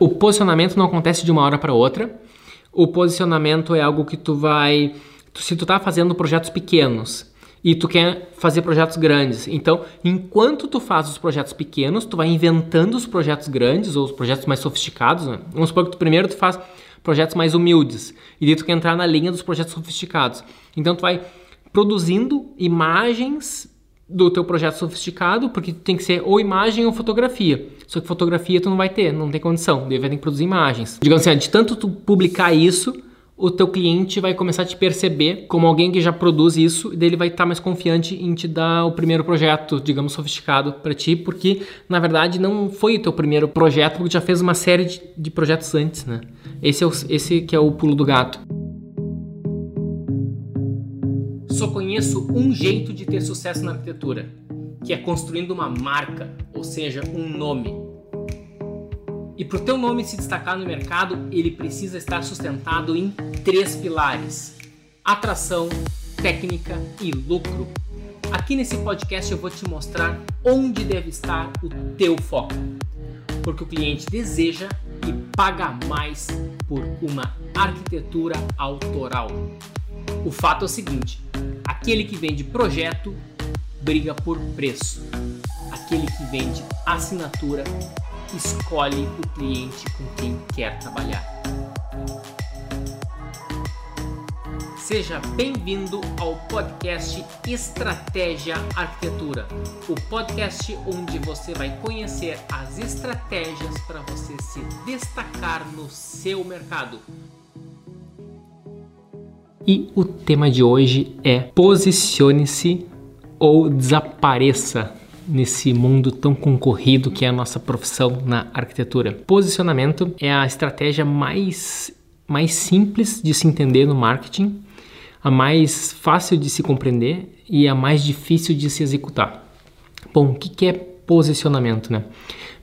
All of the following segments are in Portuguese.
O posicionamento não acontece de uma hora para outra. O posicionamento é algo que tu vai, se tu tá fazendo projetos pequenos e tu quer fazer projetos grandes. Então, enquanto tu faz os projetos pequenos, tu vai inventando os projetos grandes ou os projetos mais sofisticados. Né? Vamos supor que tu, primeiro tu faz projetos mais humildes e daí tu quer entrar na linha dos projetos sofisticados. Então, tu vai produzindo imagens do teu projeto sofisticado, porque tem que ser ou imagem ou fotografia. Só que fotografia tu não vai ter, não tem condição, daí vai ter que produzir imagens. Digamos assim, de tanto tu publicar isso, o teu cliente vai começar a te perceber como alguém que já produz isso e daí ele vai estar mais confiante em te dar o primeiro projeto, digamos, sofisticado para ti, porque na verdade não foi o teu primeiro projeto, porque já fez uma série de, de projetos antes, né? Esse é o, esse que é o pulo do gato. Só conheço um jeito de ter sucesso na arquitetura, que é construindo uma marca, ou seja, um nome. E para o teu nome se destacar no mercado, ele precisa estar sustentado em três pilares: atração, técnica e lucro. Aqui nesse podcast eu vou te mostrar onde deve estar o teu foco, porque o cliente deseja e paga mais por uma arquitetura autoral. O fato é o seguinte: aquele que vende projeto briga por preço, aquele que vende assinatura escolhe o cliente com quem quer trabalhar. Seja bem-vindo ao podcast Estratégia Arquitetura, o podcast onde você vai conhecer as estratégias para você se destacar no seu mercado. E o tema de hoje é posicione-se ou desapareça nesse mundo tão concorrido que é a nossa profissão na arquitetura. Posicionamento é a estratégia mais, mais simples de se entender no marketing, a mais fácil de se compreender e a mais difícil de se executar. Bom, o que é posicionamento, né?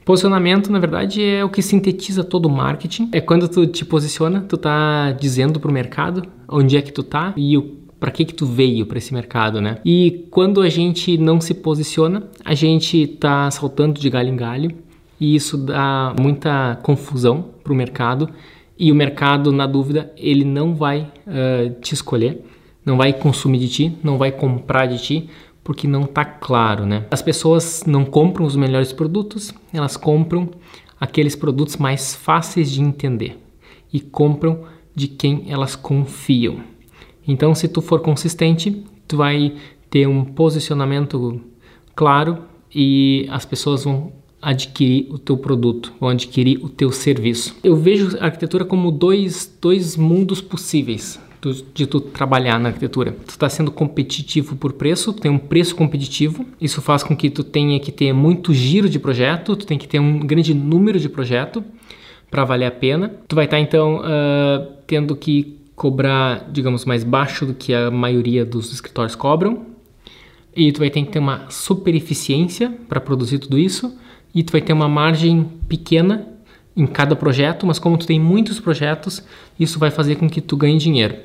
Posicionamento, na verdade, é o que sintetiza todo o marketing. É quando tu te posiciona, tu tá dizendo para o mercado onde é que tu tá e o para que que tu veio para esse mercado, né? E quando a gente não se posiciona, a gente tá saltando de galho em galho e isso dá muita confusão para o mercado e o mercado, na dúvida, ele não vai uh, te escolher, não vai consumir de ti, não vai comprar de ti, porque não tá claro, né? As pessoas não compram os melhores produtos, elas compram aqueles produtos mais fáceis de entender e compram de quem elas confiam. Então, se tu for consistente, tu vai ter um posicionamento claro e as pessoas vão adquirir o teu produto, vão adquirir o teu serviço. Eu vejo a arquitetura como dois, dois mundos possíveis de tu trabalhar na arquitetura. Tu está sendo competitivo por preço, tu tem um preço competitivo, isso faz com que tu tenha que ter muito giro de projeto, tu tem que ter um grande número de projeto para valer a pena. Tu vai estar tá, então uh, tendo que cobrar, digamos, mais baixo do que a maioria dos escritórios cobram. E tu vai ter que ter uma super eficiência para produzir tudo isso. E tu vai ter uma margem pequena em cada projeto, mas como tu tem muitos projetos, isso vai fazer com que tu ganhe dinheiro.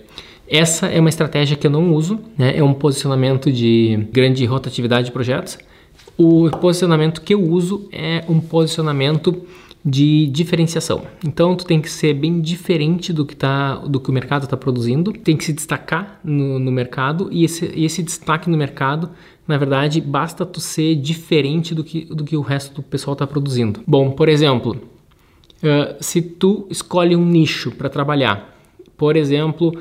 Essa é uma estratégia que eu não uso, né? é um posicionamento de grande rotatividade de projetos. O posicionamento que eu uso é um posicionamento de diferenciação. Então tu tem que ser bem diferente do que, tá, do que o mercado está produzindo, tem que se destacar no, no mercado e esse, esse, destaque no mercado, na verdade, basta tu ser diferente do que, do que o resto do pessoal está produzindo. Bom, por exemplo, uh, se tu escolhe um nicho para trabalhar, por exemplo,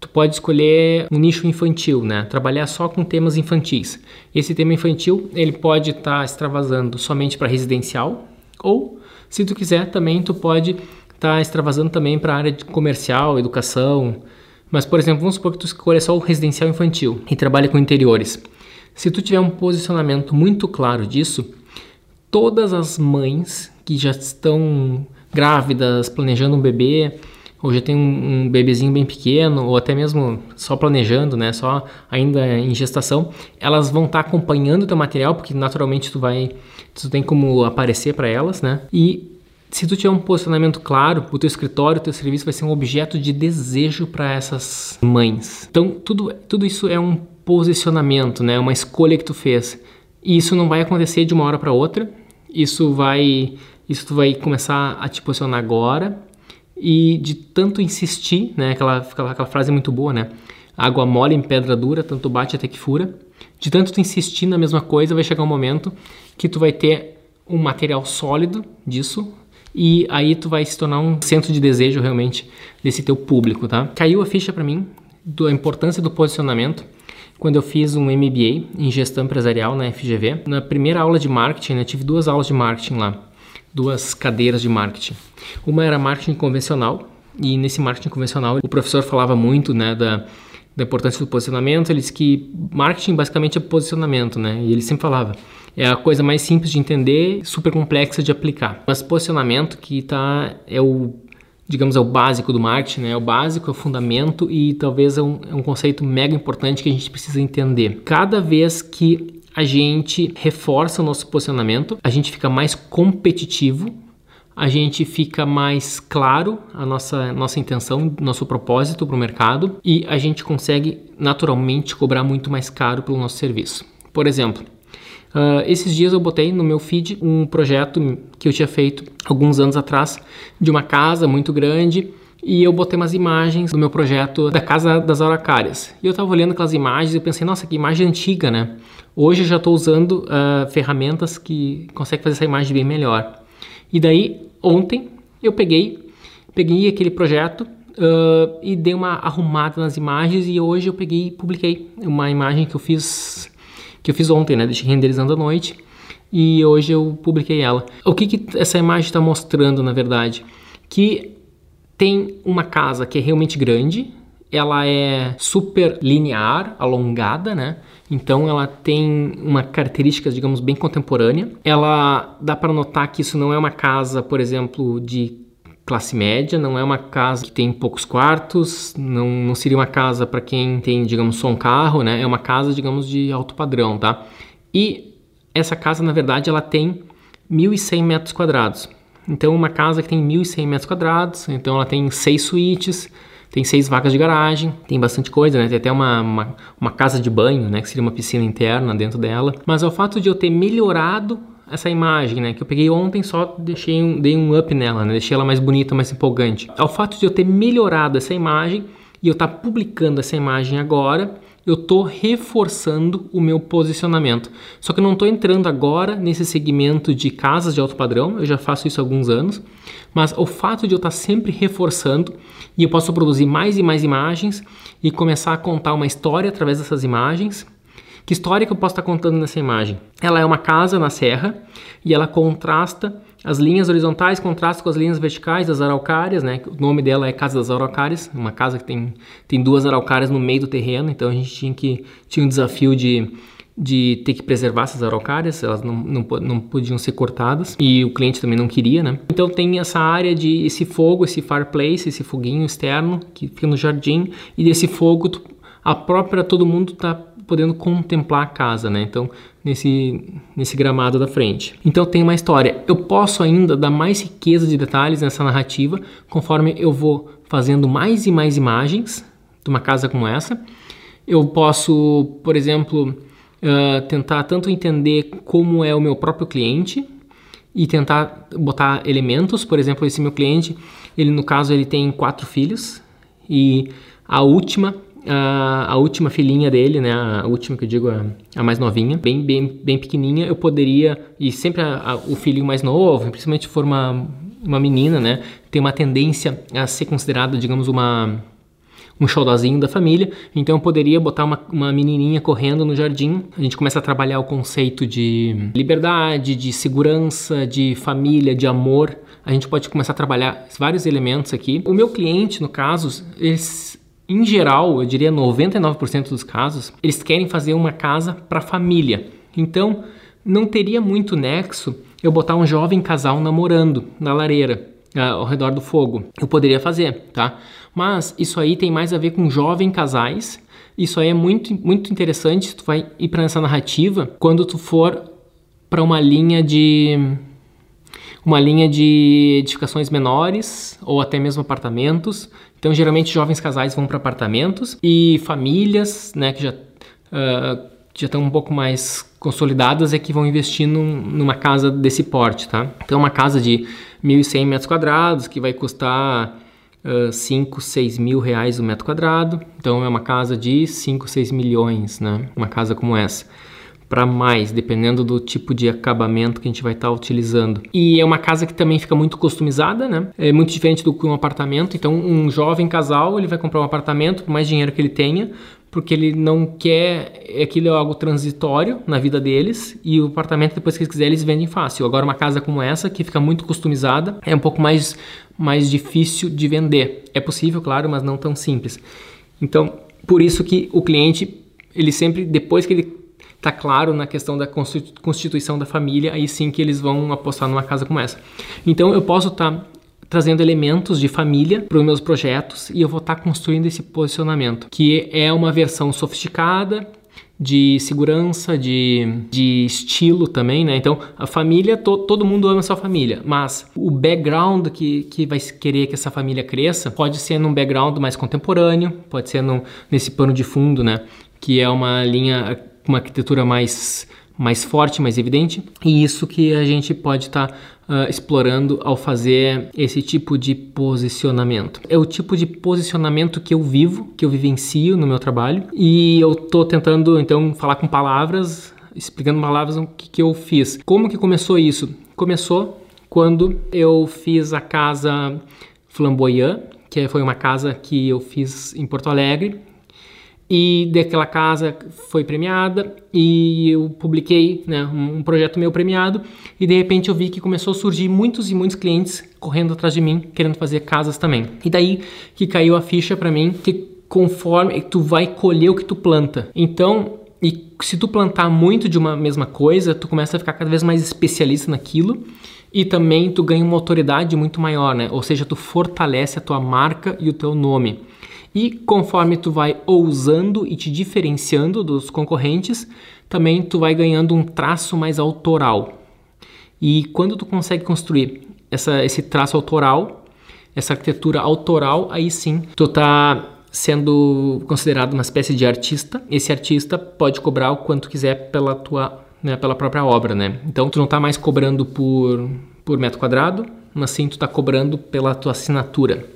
tu pode escolher um nicho infantil, né? Trabalhar só com temas infantis. Esse tema infantil ele pode estar tá extravasando somente para residencial ou se tu quiser também, tu pode estar tá extravasando também para a área de comercial, educação. Mas, por exemplo, vamos supor que tu escolha só o residencial infantil e trabalha com interiores. Se tu tiver um posicionamento muito claro disso, todas as mães que já estão grávidas, planejando um bebê, ou já tem um, um bebezinho bem pequeno, ou até mesmo só planejando, né, só ainda em gestação, elas vão estar tá acompanhando o teu material, porque naturalmente tu vai, tu tem como aparecer para elas, né? E se tu tiver um posicionamento claro, o teu escritório, o teu serviço vai ser um objeto de desejo para essas mães. Então, tudo, tudo isso é um posicionamento, né? Uma escolha que tu fez. E isso não vai acontecer de uma hora para outra. Isso vai Isso tu vai começar a te posicionar agora e de tanto insistir, né? Aquela, aquela, aquela frase muito boa, né? Água mole em pedra dura, tanto bate até que fura. De tanto tu insistir na mesma coisa, vai chegar um momento que tu vai ter um material sólido disso e aí tu vai se tornar um centro de desejo realmente desse teu público, tá? Caiu a ficha para mim da importância do posicionamento quando eu fiz um MBA em gestão empresarial na FGV. Na primeira aula de marketing, né, tive duas aulas de marketing lá, duas cadeiras de marketing. Uma era marketing convencional e nesse marketing convencional o professor falava muito, né, da da importância do posicionamento, ele disse que marketing basicamente é posicionamento, né? E ele sempre falava, é a coisa mais simples de entender, super complexa de aplicar. Mas posicionamento que tá é o digamos, é o básico do marketing, né? É o básico, é o fundamento e talvez é um, é um conceito mega importante que a gente precisa entender. Cada vez que a gente reforça o nosso posicionamento, a gente fica mais competitivo, a gente fica mais claro a nossa, nossa intenção, nosso propósito para o mercado e a gente consegue naturalmente cobrar muito mais caro pelo nosso serviço. Por exemplo, Uh, esses dias eu botei no meu feed um projeto que eu tinha feito alguns anos atrás de uma casa muito grande e eu botei umas imagens do meu projeto da Casa das Araucárias. E eu estava olhando aquelas imagens e pensei, nossa, que imagem antiga, né? Hoje eu já estou usando uh, ferramentas que conseguem fazer essa imagem bem melhor. E daí, ontem, eu peguei, peguei aquele projeto uh, e dei uma arrumada nas imagens e hoje eu peguei e publiquei uma imagem que eu fiz que eu fiz ontem, né? Deixei renderizando à noite e hoje eu publiquei ela. O que, que essa imagem está mostrando, na verdade? Que tem uma casa que é realmente grande, ela é super linear, alongada, né? Então ela tem uma característica, digamos, bem contemporânea. Ela dá para notar que isso não é uma casa, por exemplo, de classe média, não é uma casa que tem poucos quartos, não, não seria uma casa para quem tem, digamos, só um carro, né? É uma casa, digamos, de alto padrão, tá? E essa casa, na verdade, ela tem 1.100 metros quadrados. Então, uma casa que tem 1.100 metros quadrados, então ela tem seis suítes, tem seis vagas de garagem, tem bastante coisa, né? Tem até uma, uma, uma casa de banho, né? Que seria uma piscina interna dentro dela. Mas ao fato de eu ter melhorado essa imagem, né, que eu peguei ontem, só deixei um, dei um up nela, né, deixei ela mais bonita, mais empolgante. Ao fato de eu ter melhorado essa imagem e eu estar tá publicando essa imagem agora, eu estou reforçando o meu posicionamento. Só que eu não estou entrando agora nesse segmento de casas de alto padrão, eu já faço isso há alguns anos, mas o fato de eu estar tá sempre reforçando e eu posso produzir mais e mais imagens e começar a contar uma história através dessas imagens que história que eu posso estar contando nessa imagem? Ela é uma casa na serra e ela contrasta as linhas horizontais contrastam com as linhas verticais das araucárias, né? O nome dela é Casa das Araucárias, uma casa que tem, tem duas araucárias no meio do terreno, então a gente tinha que tinha um desafio de de ter que preservar essas araucárias, elas não, não, não podiam ser cortadas e o cliente também não queria, né? Então tem essa área de esse fogo, esse fireplace, esse foguinho externo que fica no jardim e desse fogo a própria todo mundo tá podendo contemplar a casa, né? Então, nesse, nesse gramado da frente. Então, tem uma história. Eu posso ainda dar mais riqueza de detalhes nessa narrativa conforme eu vou fazendo mais e mais imagens de uma casa como essa. Eu posso, por exemplo, uh, tentar tanto entender como é o meu próprio cliente e tentar botar elementos. Por exemplo, esse meu cliente, ele no caso ele tem quatro filhos e a última a, a, última filhinha dele, né, a última que eu digo, a, a, mais novinha, bem, bem, bem pequenininha, eu poderia, e sempre a, o filhinho mais novo, principalmente se for uma, uma menina, né, tem uma tendência a ser considerada, digamos, uma um xodózinho da família, então eu poderia botar uma, uma menininha correndo no jardim. A gente começa a trabalhar o conceito de liberdade, de segurança, de família, de amor. A gente pode começar a trabalhar vários elementos aqui. O meu cliente, no caso, eles em geral, eu diria 99% dos casos, eles querem fazer uma casa para família. Então, não teria muito nexo eu botar um jovem casal namorando na lareira, uh, ao redor do fogo. Eu poderia fazer, tá? Mas isso aí tem mais a ver com jovem casais. Isso aí é muito, muito interessante. Tu vai ir para essa narrativa quando tu for para uma linha de uma linha de edificações menores ou até mesmo apartamentos então, geralmente, jovens casais vão para apartamentos e famílias, né, que já uh, já estão um pouco mais consolidadas é que vão investir num, numa casa desse porte, tá? Então uma casa de 1.100 metros quadrados que vai custar uh, 5, 6 mil reais o metro quadrado. Então é uma casa de 5, 6 milhões, né? Uma casa como essa para mais, dependendo do tipo de acabamento que a gente vai estar tá utilizando. E é uma casa que também fica muito customizada, né? É muito diferente do que um apartamento. Então, um jovem casal, ele vai comprar um apartamento por mais dinheiro que ele tenha, porque ele não quer aquilo é algo transitório na vida deles e o apartamento depois que eles quiserem eles vendem fácil. Agora uma casa como essa que fica muito customizada é um pouco mais mais difícil de vender. É possível, claro, mas não tão simples. Então, por isso que o cliente ele sempre depois que ele tá claro na questão da constituição da família, aí sim que eles vão apostar numa casa como essa. Então eu posso estar tá trazendo elementos de família para os meus projetos e eu vou estar tá construindo esse posicionamento, que é uma versão sofisticada, de segurança, de, de estilo também, né? Então, a família, to, todo mundo ama sua família, mas o background que, que vai querer que essa família cresça pode ser num background mais contemporâneo, pode ser num, nesse pano de fundo, né? Que é uma linha uma arquitetura mais, mais forte, mais evidente. E isso que a gente pode estar tá, uh, explorando ao fazer esse tipo de posicionamento. É o tipo de posicionamento que eu vivo, que eu vivencio no meu trabalho. E eu estou tentando, então, falar com palavras, explicando palavras o que, que eu fiz. Como que começou isso? Começou quando eu fiz a casa Flamboyant, que foi uma casa que eu fiz em Porto Alegre, e daquela casa foi premiada e eu publiquei né, um projeto meu premiado e de repente eu vi que começou a surgir muitos e muitos clientes correndo atrás de mim querendo fazer casas também e daí que caiu a ficha para mim que conforme tu vai colher o que tu planta então e se tu plantar muito de uma mesma coisa tu começa a ficar cada vez mais especialista naquilo e também tu ganha uma autoridade muito maior, né? Ou seja, tu fortalece a tua marca e o teu nome. E conforme tu vai ousando e te diferenciando dos concorrentes, também tu vai ganhando um traço mais autoral. E quando tu consegue construir essa, esse traço autoral, essa arquitetura autoral, aí sim tu tá sendo considerado uma espécie de artista. Esse artista pode cobrar o quanto quiser pela tua, né, pela própria obra, né? Então tu não tá mais cobrando por por metro quadrado, mas sim tu tá cobrando pela tua assinatura.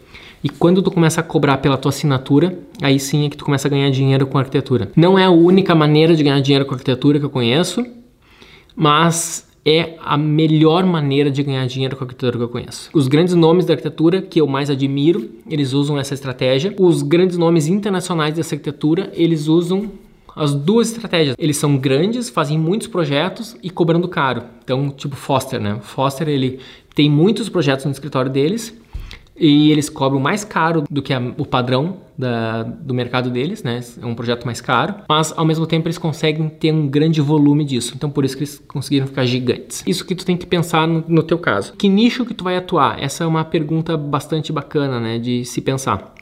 E quando tu começa a cobrar pela tua assinatura, aí sim é que tu começa a ganhar dinheiro com arquitetura. Não é a única maneira de ganhar dinheiro com arquitetura que eu conheço, mas é a melhor maneira de ganhar dinheiro com a arquitetura que eu conheço. Os grandes nomes da arquitetura que eu mais admiro, eles usam essa estratégia. Os grandes nomes internacionais dessa arquitetura, eles usam as duas estratégias. Eles são grandes, fazem muitos projetos e cobrando caro. Então, tipo Foster, né? Foster, ele tem muitos projetos no escritório deles e eles cobram mais caro do que a, o padrão da, do mercado deles, né? É um projeto mais caro, mas ao mesmo tempo eles conseguem ter um grande volume disso. Então por isso que eles conseguiram ficar gigantes. Isso que tu tem que pensar no, no teu caso. Que nicho que tu vai atuar? Essa é uma pergunta bastante bacana, né? De se pensar.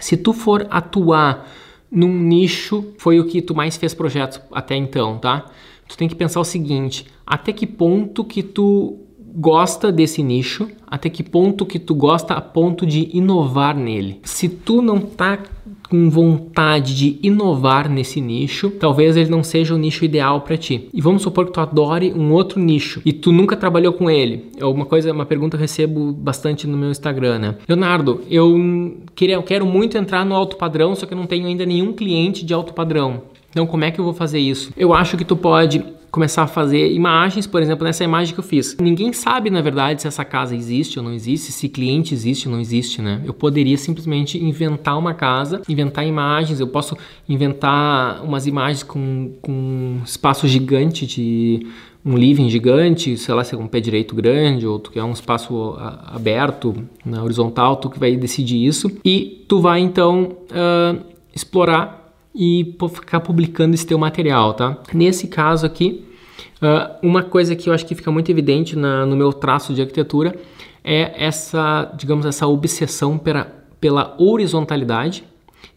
Se tu for atuar num nicho, foi o que tu mais fez projetos até então, tá? Tu tem que pensar o seguinte: até que ponto que tu gosta desse nicho, até que ponto que tu gosta a ponto de inovar nele. Se tu não tá com vontade de inovar nesse nicho, talvez ele não seja o nicho ideal para ti. E vamos supor que tu adore um outro nicho e tu nunca trabalhou com ele. É uma coisa, uma pergunta que eu recebo bastante no meu Instagram, né? Leonardo, eu queria, eu quero muito entrar no alto padrão, só que eu não tenho ainda nenhum cliente de alto padrão. Então, como é que eu vou fazer isso? Eu acho que tu pode começar a fazer imagens, por exemplo, nessa imagem que eu fiz. Ninguém sabe, na verdade, se essa casa existe ou não existe, se cliente existe ou não existe, né? Eu poderia simplesmente inventar uma casa, inventar imagens, eu posso inventar umas imagens com, com um espaço gigante de um living gigante, sei lá, se é um pé direito grande ou tu quer um espaço aberto, na horizontal, tu que vai decidir isso. E tu vai então uh, explorar e ficar publicando esse teu material, tá? Nesse caso aqui, uh, uma coisa que eu acho que fica muito evidente no meu traço de arquitetura é essa, digamos, essa obsessão pela, pela horizontalidade.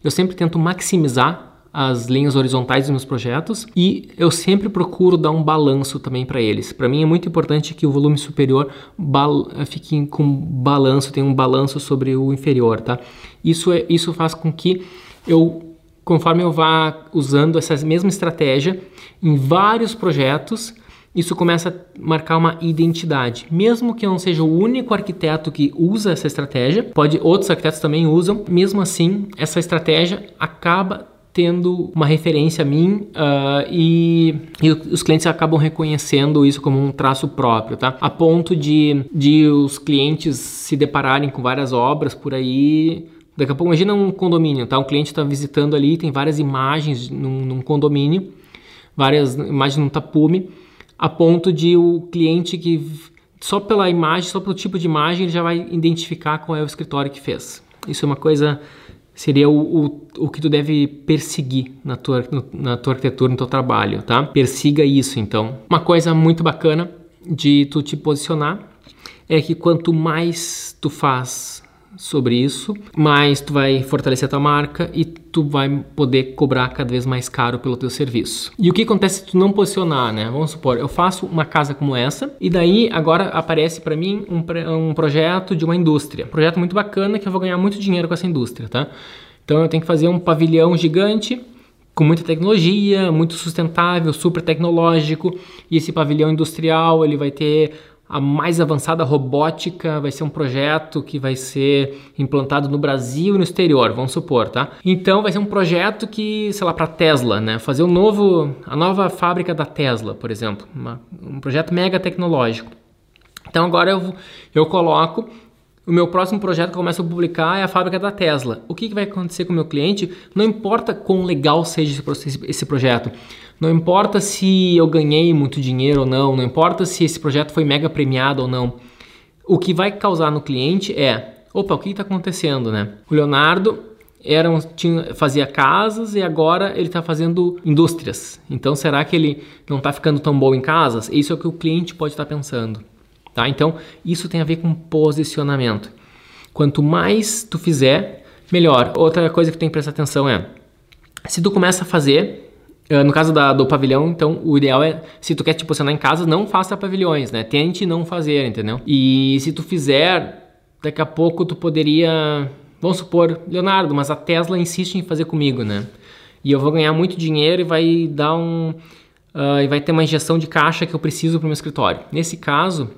Eu sempre tento maximizar as linhas horizontais dos meus projetos e eu sempre procuro dar um balanço também para eles. Para mim é muito importante que o volume superior fique com balanço, tenha um balanço sobre o inferior, tá? Isso, é, isso faz com que eu conforme eu vá usando essa mesma estratégia em vários projetos, isso começa a marcar uma identidade. Mesmo que eu não seja o único arquiteto que usa essa estratégia, pode outros arquitetos também usam. Mesmo assim, essa estratégia acaba tendo uma referência a mim uh, e, e, os clientes acabam reconhecendo isso como um traço próprio, tá? A ponto de, de os clientes se depararem com várias obras por aí. Daqui a pouco, imagina um condomínio, tá? Um cliente está visitando ali, tem várias imagens num, num condomínio, várias imagens num tapume, a ponto de o cliente que só pela imagem, só pelo tipo de imagem, ele já vai identificar qual é o escritório que fez. Isso é uma coisa seria o, o, o que tu deve perseguir na tua, na tua arquitetura, no teu trabalho, tá? Persiga isso, então. Uma coisa muito bacana de tu te posicionar é que quanto mais tu faz sobre isso, mais tu vai fortalecer a tua marca e tu vai poder cobrar cada vez mais caro pelo teu serviço. E o que acontece se tu não posicionar, né? Vamos supor, eu faço uma casa como essa e daí agora aparece para mim um, um projeto de uma indústria. Um projeto muito bacana que eu vou ganhar muito dinheiro com essa indústria, tá? Então eu tenho que fazer um pavilhão gigante com muita tecnologia, muito sustentável, super tecnológico. E esse pavilhão industrial ele vai ter a mais avançada robótica, vai ser um projeto que vai ser implantado no Brasil e no exterior, vamos supor, tá? Então vai ser um projeto que, sei lá, para Tesla, né? Fazer um novo, a nova fábrica da Tesla, por exemplo, uma, um projeto mega tecnológico. Então agora eu, eu coloco o meu próximo projeto que eu começo a publicar é a fábrica da Tesla. O que, que vai acontecer com o meu cliente? Não importa quão legal seja esse, esse projeto. Não importa se eu ganhei muito dinheiro ou não, não importa se esse projeto foi mega premiado ou não. O que vai causar no cliente é, opa, o que está acontecendo, né? O Leonardo era um, tinha, fazia casas e agora ele está fazendo indústrias. Então será que ele não está ficando tão bom em casas? Isso é o que o cliente pode estar tá pensando. Tá? Então isso tem a ver com posicionamento. Quanto mais tu fizer, melhor. Outra coisa que tem que prestar atenção é, se tu começa a fazer no caso da, do pavilhão, então, o ideal é, se tu quer te posicionar em casa, não faça pavilhões, né? Tente não fazer, entendeu? E se tu fizer, daqui a pouco tu poderia, vamos supor, Leonardo, mas a Tesla insiste em fazer comigo, né? E eu vou ganhar muito dinheiro e vai dar um... Uh, e vai ter uma injeção de caixa que eu preciso para o meu escritório. Nesse caso,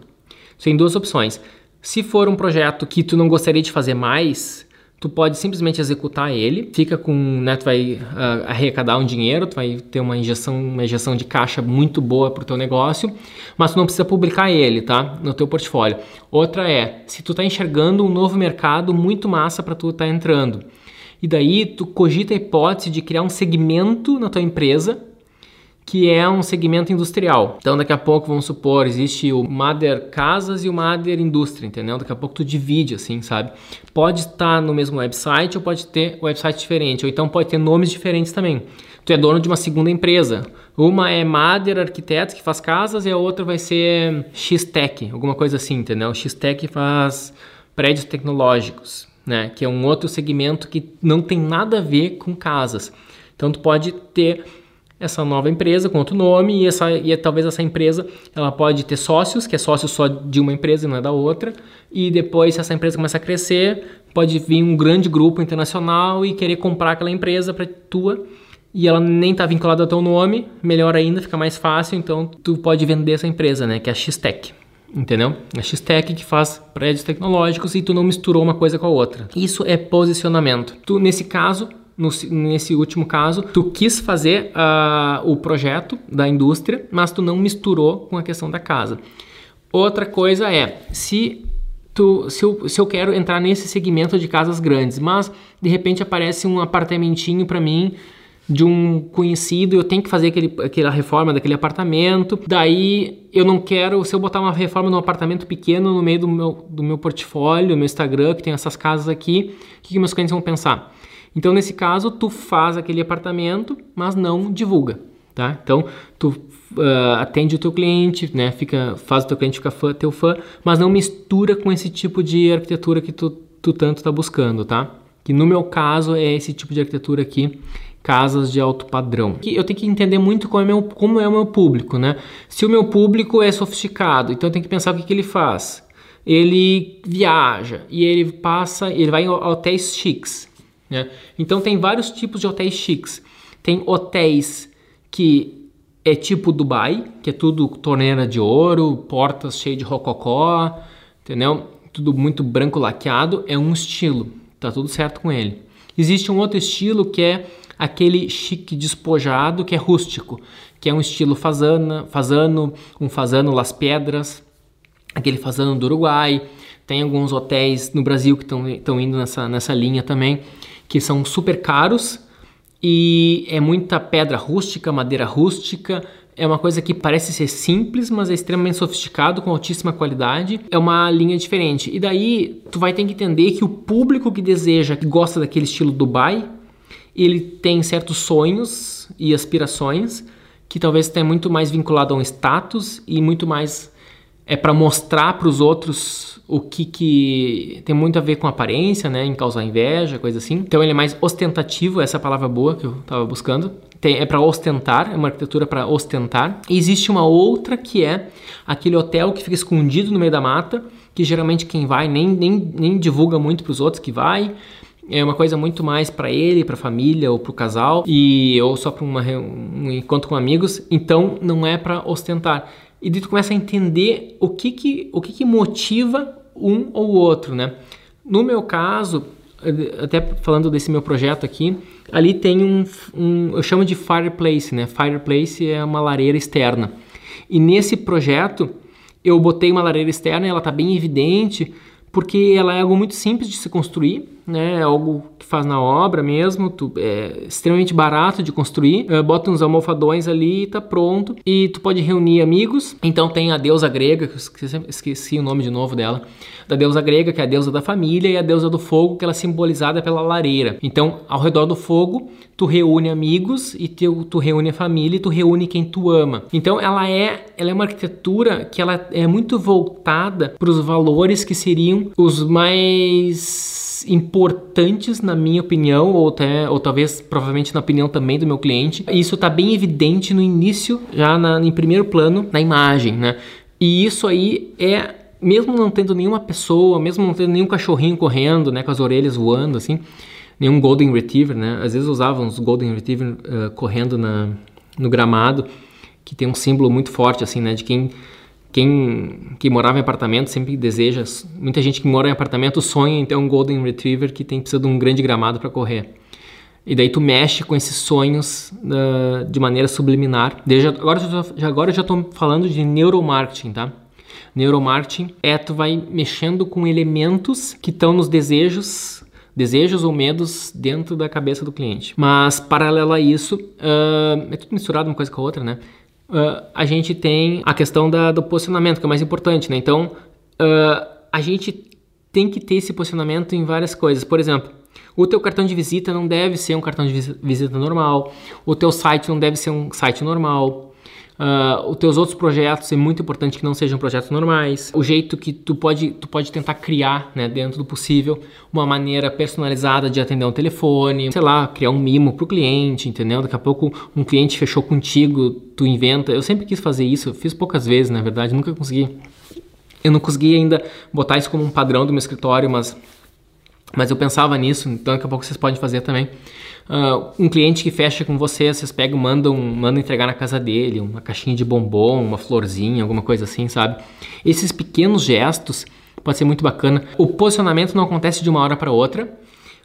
você tem duas opções. Se for um projeto que tu não gostaria de fazer mais, tu pode simplesmente executar ele, fica com, né, tu vai uh, arrecadar um dinheiro, tu vai ter uma injeção, uma injeção de caixa muito boa para o teu negócio, mas tu não precisa publicar ele, tá, no teu portfólio. Outra é, se tu tá enxergando um novo mercado muito massa para tu estar tá entrando, e daí tu cogita a hipótese de criar um segmento na tua empresa que é um segmento industrial. Então, daqui a pouco, vamos supor, existe o Mother Casas e o Mother Indústria, entendeu? Daqui a pouco tu divide, assim, sabe? Pode estar no mesmo website ou pode ter website diferente, ou então pode ter nomes diferentes também. Tu é dono de uma segunda empresa. Uma é Mother Arquitetos, que faz casas, e a outra vai ser X-Tech, alguma coisa assim, entendeu? X-Tech faz prédios tecnológicos, né? Que é um outro segmento que não tem nada a ver com casas. Então, tu pode ter essa nova empresa com outro nome e, essa, e talvez essa empresa ela pode ter sócios, que é sócio só de uma empresa e não é da outra, e depois se essa empresa começa a crescer, pode vir um grande grupo internacional e querer comprar aquela empresa para tua e ela nem está vinculada ao teu nome, melhor ainda, fica mais fácil, então tu pode vender essa empresa, né, que é a X-Tech. Entendeu? A X-Tech que faz prédios tecnológicos e tu não misturou uma coisa com a outra. Isso é posicionamento. Tu, nesse caso, no, nesse último caso, tu quis fazer uh, o projeto da indústria, mas tu não misturou com a questão da casa. Outra coisa é, se Tu, se, eu, se eu quero entrar nesse segmento de casas grandes, mas de repente aparece um apartamentinho para mim de um conhecido, eu tenho que fazer aquele, aquela reforma daquele apartamento. Daí eu não quero, se eu botar uma reforma num apartamento pequeno no meio do meu, do meu portfólio, meu Instagram, que tem essas casas aqui, o que, que meus clientes vão pensar? Então, nesse caso, tu faz aquele apartamento, mas não divulga, tá? Então, tu uh, atende o teu cliente, né? Fica, faz o teu cliente ficar fã, teu fã, mas não mistura com esse tipo de arquitetura que tu, tu tanto está buscando, tá? Que no meu caso é esse tipo de arquitetura aqui, casas de alto padrão. Eu tenho que entender muito como é, meu, como é o meu público, né? Se o meu público é sofisticado, então eu tenho que pensar o que, que ele faz. Ele viaja e ele passa, ele vai em hotéis chiques. Né? Então tem vários tipos de hotéis chiques. Tem hotéis que é tipo Dubai, que é tudo torneira de ouro, portas cheias de rococó, entendeu? Tudo muito branco laqueado, é um estilo, tá tudo certo com ele. Existe um outro estilo que é aquele chique despojado, que é rústico, que é um estilo fazana, fazano, um fazano Las Pedras, aquele fazano do Uruguai. Tem alguns hotéis no Brasil que estão indo nessa, nessa linha também, que são super caros e é muita pedra rústica, madeira rústica. É uma coisa que parece ser simples, mas é extremamente sofisticado, com altíssima qualidade. É uma linha diferente. E daí tu vai ter que entender que o público que deseja, que gosta daquele estilo Dubai, ele tem certos sonhos e aspirações que talvez tenha muito mais vinculado a um status e muito mais é para mostrar para os outros o que, que tem muito a ver com aparência, né, em causar inveja, coisa assim. Então ele é mais ostentativo, essa é palavra boa que eu estava buscando. Tem, é para ostentar, é uma arquitetura para ostentar. E existe uma outra que é aquele hotel que fica escondido no meio da mata, que geralmente quem vai nem, nem, nem divulga muito para os outros que vai é uma coisa muito mais para ele, para a família ou para o casal e ou só para um encontro com amigos. Então não é para ostentar. E daí tu começa a entender o que que o que, que motiva um ou outro, né? No meu caso, até falando desse meu projeto aqui, ali tem um, um eu chamo de fireplace, né? Fireplace é uma lareira externa. E nesse projeto eu botei uma lareira externa, ela está bem evidente porque ela é algo muito simples de se construir, né? É algo que faz na obra mesmo, tu, é extremamente barato de construir. É, bota uns almofadões ali e tá pronto. E tu pode reunir amigos. Então tem a deusa grega, que eu esqueci, esqueci, o nome de novo dela, da deusa grega, que é a deusa da família, e a deusa do fogo, que ela é simbolizada pela lareira. Então, ao redor do fogo, tu reúne amigos e tu, tu reúne a família e tu reúne quem tu ama. Então, ela é, ela é uma arquitetura que ela é muito voltada para os valores que seriam os mais importantes na minha opinião ou até ou talvez provavelmente na opinião também do meu cliente. Isso está bem evidente no início, já na, em primeiro plano, na imagem, né? E isso aí é mesmo não tendo nenhuma pessoa, mesmo não tendo nenhum cachorrinho correndo, né, com as orelhas voando assim, nenhum golden retriever, né? Às vezes usavam os golden retriever uh, correndo na, no gramado, que tem um símbolo muito forte assim, né, de quem quem, quem morava em apartamento sempre deseja, muita gente que mora em apartamento sonha em ter um Golden Retriever que tem precisa de um grande gramado para correr. E daí tu mexe com esses sonhos uh, de maneira subliminar. Desde agora, já, agora eu já estou falando de neuromarketing, tá? Neuromarketing é tu vai mexendo com elementos que estão nos desejos, desejos ou medos dentro da cabeça do cliente. Mas paralelo a isso, uh, é tudo misturado uma coisa com a outra, né? Uh, a gente tem a questão da, do posicionamento, que é mais importante, né? Então, uh, a gente tem que ter esse posicionamento em várias coisas. Por exemplo, o teu cartão de visita não deve ser um cartão de visita normal, o teu site não deve ser um site normal, Uh, os teus outros projetos é muito importante que não sejam projetos normais. O jeito que tu pode, tu pode tentar criar, né, dentro do possível, uma maneira personalizada de atender um telefone, sei lá, criar um mimo para o cliente, entendeu? Daqui a pouco um cliente fechou contigo, tu inventa. Eu sempre quis fazer isso, fiz poucas vezes, na verdade, nunca consegui. Eu não consegui ainda botar isso como um padrão do meu escritório, mas, mas eu pensava nisso, então daqui a pouco vocês podem fazer também. Uh, um cliente que fecha com você, vocês pegam, mandam, mandam entregar na casa dele, uma caixinha de bombom, uma florzinha, alguma coisa assim, sabe? Esses pequenos gestos pode ser muito bacana. O posicionamento não acontece de uma hora para outra.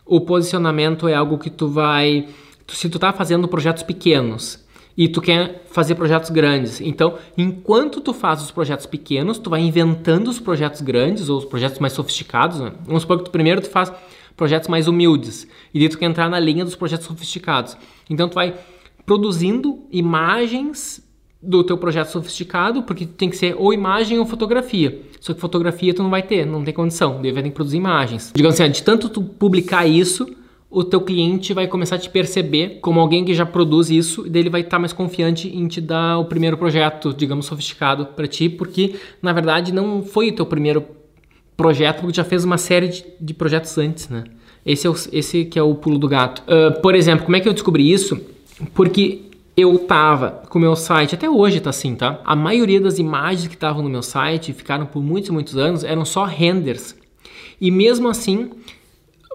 O posicionamento é algo que tu vai, se tu tá fazendo projetos pequenos e tu quer fazer projetos grandes. Então, enquanto tu faz os projetos pequenos, tu vai inventando os projetos grandes ou os projetos mais sofisticados. Né? Vamos supor que tu, primeiro tu faz projetos mais humildes. E daí tu quer entrar na linha dos projetos sofisticados. Então tu vai produzindo imagens do teu projeto sofisticado, porque tem que ser ou imagem ou fotografia. Só que fotografia tu não vai ter, não tem condição, daí vai ter que produzir imagens. Digamos assim, de tanto tu publicar isso, o teu cliente vai começar a te perceber como alguém que já produz isso, e daí ele vai estar mais confiante em te dar o primeiro projeto, digamos, sofisticado para ti, porque na verdade não foi o teu primeiro projeto, porque já fez uma série de, de projetos antes, né? Esse, é o, esse que é o pulo do gato. Uh, por exemplo, como é que eu descobri isso? Porque eu tava com o meu site, até hoje tá assim, tá? A maioria das imagens que estavam no meu site, ficaram por muitos, muitos anos, eram só renders. E mesmo assim,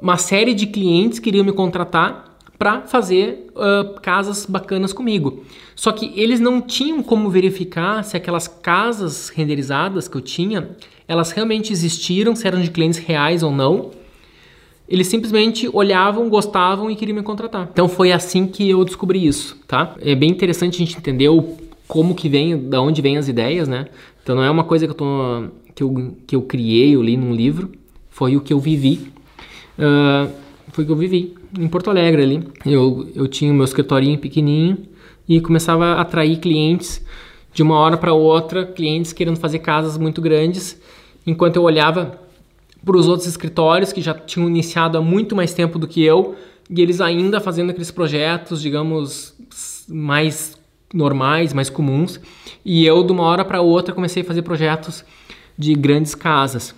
uma série de clientes queriam me contratar para fazer uh, casas bacanas comigo. Só que eles não tinham como verificar se aquelas casas renderizadas que eu tinha, elas realmente existiram, se eram de clientes reais ou não. Eles simplesmente olhavam, gostavam e queriam me contratar. Então foi assim que eu descobri isso, tá? É bem interessante a gente entender o, como que vem, da onde vêm as ideias, né? Então não é uma coisa que eu, tô, que eu, que eu criei, eu li num livro, foi o que eu vivi. Uh, foi o que eu vivi em Porto Alegre ali. Eu, eu tinha o meu escritorinho pequenininho e começava a atrair clientes de uma hora para outra, clientes querendo fazer casas muito grandes, enquanto eu olhava para os outros escritórios que já tinham iniciado há muito mais tempo do que eu e eles ainda fazendo aqueles projetos, digamos, mais normais, mais comuns. E eu, de uma hora para outra, comecei a fazer projetos de grandes casas.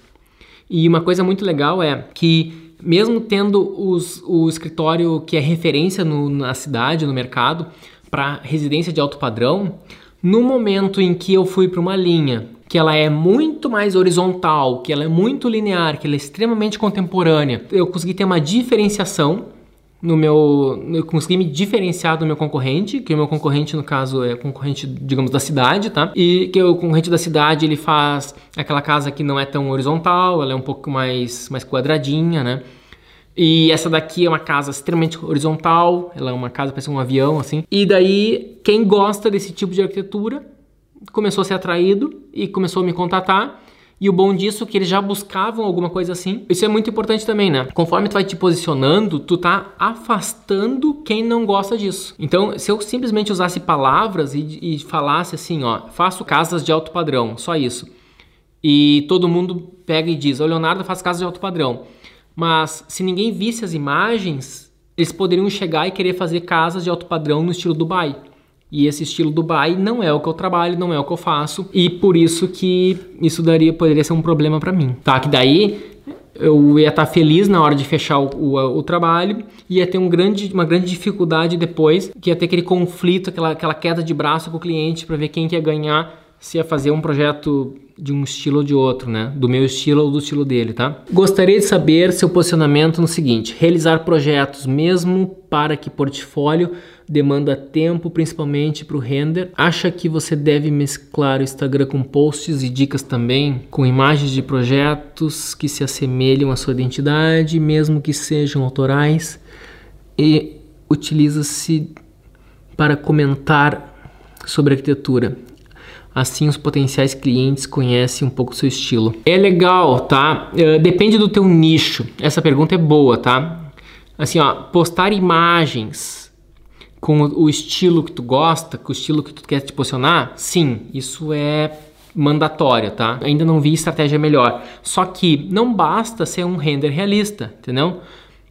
E uma coisa muito legal é que, mesmo tendo os, o escritório que é referência no, na cidade, no mercado, para residência de alto padrão, no momento em que eu fui para uma linha que ela é muito mais horizontal, que ela é muito linear, que ela é extremamente contemporânea, eu consegui ter uma diferenciação no meu, eu consegui me diferenciar do meu concorrente, que o meu concorrente no caso é concorrente, digamos, da cidade, tá? E que o concorrente da cidade, ele faz aquela casa que não é tão horizontal, ela é um pouco mais mais quadradinha, né? E essa daqui é uma casa extremamente horizontal, ela é uma casa parece um avião assim. E daí quem gosta desse tipo de arquitetura começou a ser atraído e começou a me contatar. E o bom disso é que eles já buscavam alguma coisa assim. Isso é muito importante também, né? Conforme tu vai te posicionando, tu tá afastando quem não gosta disso. Então, se eu simplesmente usasse palavras e, e falasse assim, ó, faço casas de alto padrão, só isso. E todo mundo pega e diz, o Leonardo faz casas de alto padrão. Mas se ninguém visse as imagens, eles poderiam chegar e querer fazer casas de alto padrão no estilo Dubai. E esse estilo Dubai não é o que eu trabalho, não é o que eu faço, e por isso que isso daria poderia ser um problema para mim. Tá, que daí eu ia estar tá feliz na hora de fechar o, o, o, trabalho, ia ter um grande, uma grande dificuldade depois, que ia ter aquele conflito, aquela, aquela queda de braço com o cliente para ver quem que ia ganhar se ia fazer um projeto de um estilo ou de outro, né? Do meu estilo ou do estilo dele, tá? Gostaria de saber seu posicionamento no seguinte: realizar projetos mesmo para que portfólio demanda tempo, principalmente para o render. Acha que você deve mesclar o Instagram com posts e dicas também, com imagens de projetos que se assemelham à sua identidade, mesmo que sejam autorais, e utiliza-se para comentar sobre arquitetura. Assim os potenciais clientes conhecem um pouco o seu estilo. É legal, tá? Uh, depende do teu nicho. Essa pergunta é boa, tá? Assim, ó, postar imagens com o estilo que tu gosta, com o estilo que tu quer te posicionar, sim, isso é mandatório, tá? Ainda não vi estratégia melhor. Só que não basta ser um render realista, entendeu?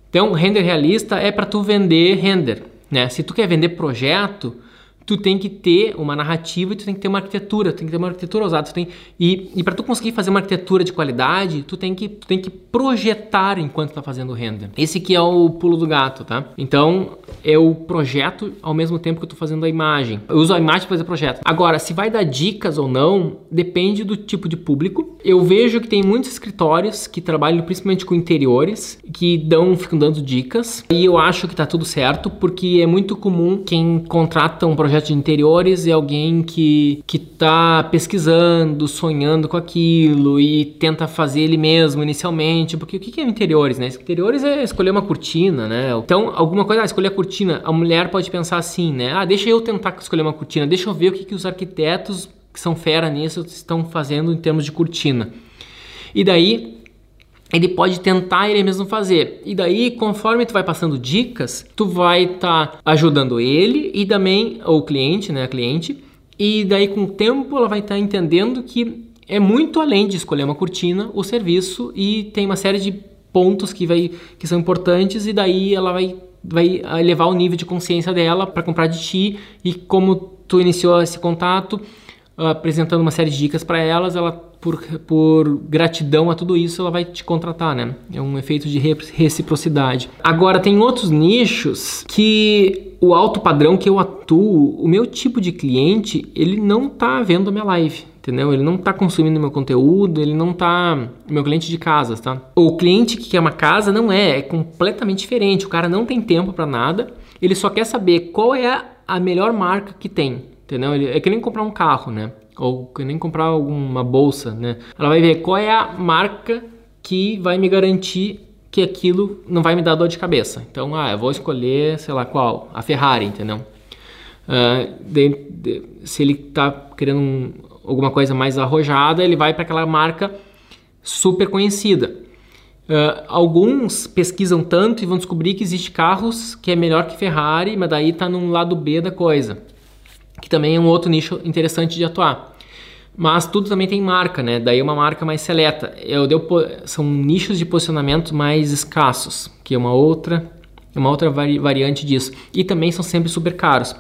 Então, render realista é para tu vender render, né? Se tu quer vender projeto, tu tem que ter uma narrativa e tu tem que ter uma arquitetura, tu tem que ter uma arquitetura ousada, tu tem e, e para tu conseguir fazer uma arquitetura de qualidade, tu tem que tu tem que projetar enquanto tá fazendo render. Esse que é o pulo do gato, tá? Então, eu projeto ao mesmo tempo que eu tô fazendo a imagem. Eu uso a imagem para fazer projeto. Agora, se vai dar dicas ou não, depende do tipo de público. Eu vejo que tem muitos escritórios que trabalham principalmente com interiores, que dão ficam dando dicas, e eu acho que tá tudo certo, porque é muito comum quem contrata um projeto projeto de interiores é alguém que que está pesquisando, sonhando com aquilo e tenta fazer ele mesmo inicialmente, porque o que é interiores, né? Interiores é escolher uma cortina, né? Então, alguma coisa, ah, escolher a cortina, a mulher pode pensar assim, né? Ah, deixa eu tentar escolher uma cortina, deixa eu ver o que, que os arquitetos que são fera nisso estão fazendo em termos de cortina. E daí ele pode tentar ele mesmo fazer. E daí, conforme tu vai passando dicas, tu vai estar tá ajudando ele e também o cliente, né, a cliente. E daí com o tempo ela vai estar tá entendendo que é muito além de escolher uma cortina, o serviço e tem uma série de pontos que vai que são importantes e daí ela vai vai elevar o nível de consciência dela para comprar de ti e como tu iniciou esse contato, apresentando uma série de dicas para elas, ela por, por gratidão a tudo isso, ela vai te contratar, né? É um efeito de reciprocidade. Agora, tem outros nichos que o alto padrão que eu atuo, o meu tipo de cliente, ele não tá vendo a minha live, entendeu? Ele não está consumindo meu conteúdo, ele não está meu cliente de casas, tá? O cliente que quer uma casa não é, é completamente diferente. O cara não tem tempo para nada, ele só quer saber qual é a melhor marca que tem, entendeu? É que nem comprar um carro, né? Ou que nem comprar alguma bolsa, né? Ela vai ver qual é a marca que vai me garantir que aquilo não vai me dar dor de cabeça. Então, ah, eu vou escolher, sei lá qual, a Ferrari, entendeu? Uh, de, de, se ele está querendo um, alguma coisa mais arrojada, ele vai para aquela marca super conhecida. Uh, alguns pesquisam tanto e vão descobrir que existe carros que é melhor que Ferrari, mas daí está num lado B da coisa, que também é um outro nicho interessante de atuar. Mas tudo também tem marca, né? Daí uma marca mais seleta. Eu deu, são nichos de posicionamento mais escassos, que é uma outra, uma outra vari, variante disso. E também são sempre super caros.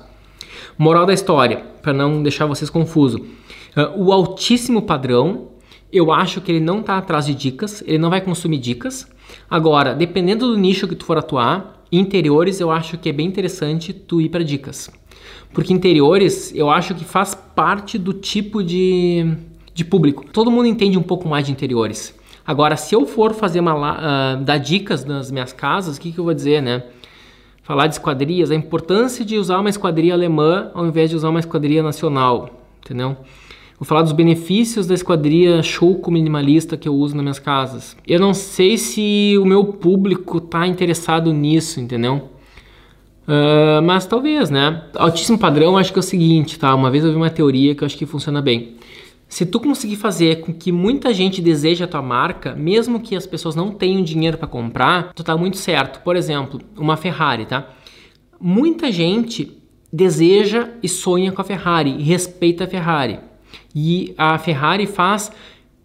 Moral da história, para não deixar vocês confusos. Uh, o altíssimo padrão, eu acho que ele não está atrás de dicas, ele não vai consumir dicas. Agora, dependendo do nicho que tu for atuar, interiores eu acho que é bem interessante tu ir para dicas. Porque interiores eu acho que faz parte do tipo de, de público. Todo mundo entende um pouco mais de interiores. Agora, se eu for fazer uma uh, dar dicas nas minhas casas, o que, que eu vou dizer, né? Falar de esquadrias, a importância de usar uma esquadria alemã ao invés de usar uma esquadria nacional, entendeu? Vou falar dos benefícios da esquadria Shouko minimalista que eu uso nas minhas casas. Eu não sei se o meu público está interessado nisso, entendeu? Uh, mas talvez, né? Altíssimo padrão, acho que é o seguinte, tá? Uma vez eu vi uma teoria que eu acho que funciona bem. Se tu conseguir fazer com que muita gente deseje a tua marca, mesmo que as pessoas não tenham dinheiro para comprar, tu tá muito certo. Por exemplo, uma Ferrari, tá? Muita gente deseja e sonha com a Ferrari respeita a Ferrari. E a Ferrari faz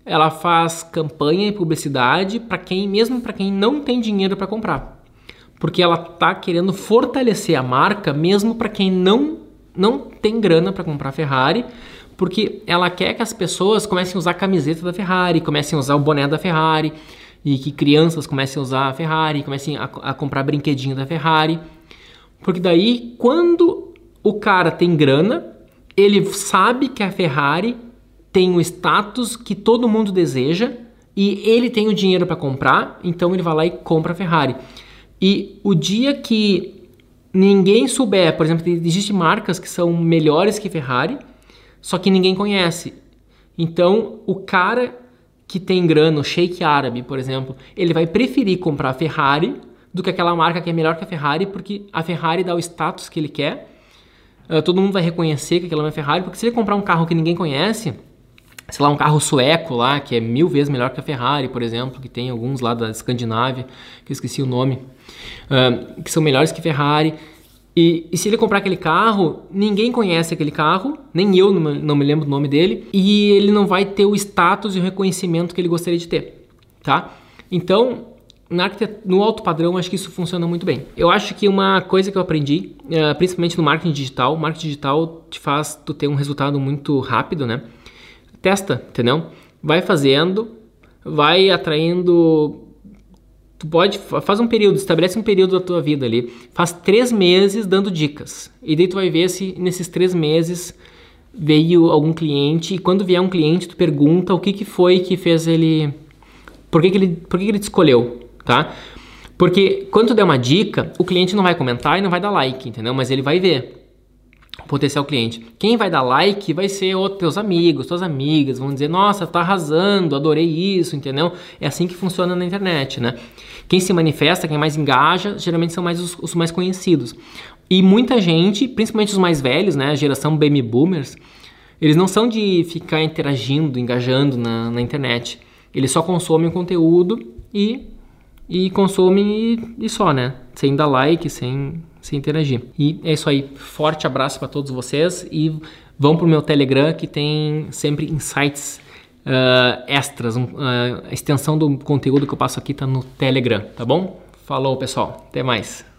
ela faz campanha e publicidade para quem mesmo para quem não tem dinheiro para comprar. Porque ela tá querendo fortalecer a marca mesmo para quem não não tem grana para comprar Ferrari, porque ela quer que as pessoas comecem a usar a camiseta da Ferrari, comecem a usar o boné da Ferrari, e que crianças comecem a usar a Ferrari, comecem a, a comprar brinquedinho da Ferrari. Porque daí, quando o cara tem grana, ele sabe que a Ferrari tem o status que todo mundo deseja e ele tem o dinheiro para comprar, então ele vai lá e compra a Ferrari. E o dia que ninguém souber, por exemplo, existem marcas que são melhores que Ferrari, só que ninguém conhece. Então, o cara que tem grana, o Sheik árabe, por exemplo, ele vai preferir comprar a Ferrari do que aquela marca que é melhor que a Ferrari, porque a Ferrari dá o status que ele quer uh, todo mundo vai reconhecer que aquilo é uma Ferrari, porque se ele comprar um carro que ninguém conhece, sei lá, um carro sueco lá, que é mil vezes melhor que a Ferrari, por exemplo, que tem alguns lá da Escandinávia, que eu esqueci o nome, uh, que são melhores que Ferrari. E, e, se ele comprar aquele carro, ninguém conhece aquele carro, nem eu não, não me lembro do nome dele, e ele não vai ter o status e o reconhecimento que ele gostaria de ter, tá? Então, no alto padrão, acho que isso funciona muito bem. Eu acho que uma coisa que eu aprendi, uh, principalmente no marketing digital, o marketing digital te faz tu ter um resultado muito rápido, né? Testa, entendeu? Vai fazendo, vai atraindo. Tu pode, faz um período, estabelece um período da tua vida ali, faz três meses dando dicas. E daí tu vai ver se nesses três meses veio algum cliente. E quando vier um cliente, tu pergunta o que, que foi que fez ele. Por que, que, ele, por que, que ele te escolheu? tá? Porque quando tu der uma dica, o cliente não vai comentar e não vai dar like, entendeu? Mas ele vai ver potencial cliente. Quem vai dar like vai ser os teus amigos, tuas amigas, vão dizer, nossa, tá arrasando, adorei isso, entendeu? É assim que funciona na internet, né? Quem se manifesta, quem mais engaja, geralmente são mais os, os mais conhecidos. E muita gente, principalmente os mais velhos, né? A geração baby boomers, eles não são de ficar interagindo, engajando na, na internet. Eles só consomem o conteúdo e e consome e, só, né? Sem dar like, sem, sem interagir. E é isso aí. Forte abraço para todos vocês e vão pro meu Telegram que tem sempre insights uh, extras. Um, uh, a extensão do conteúdo que eu passo aqui tá no Telegram, tá bom? Falou, pessoal. Até mais.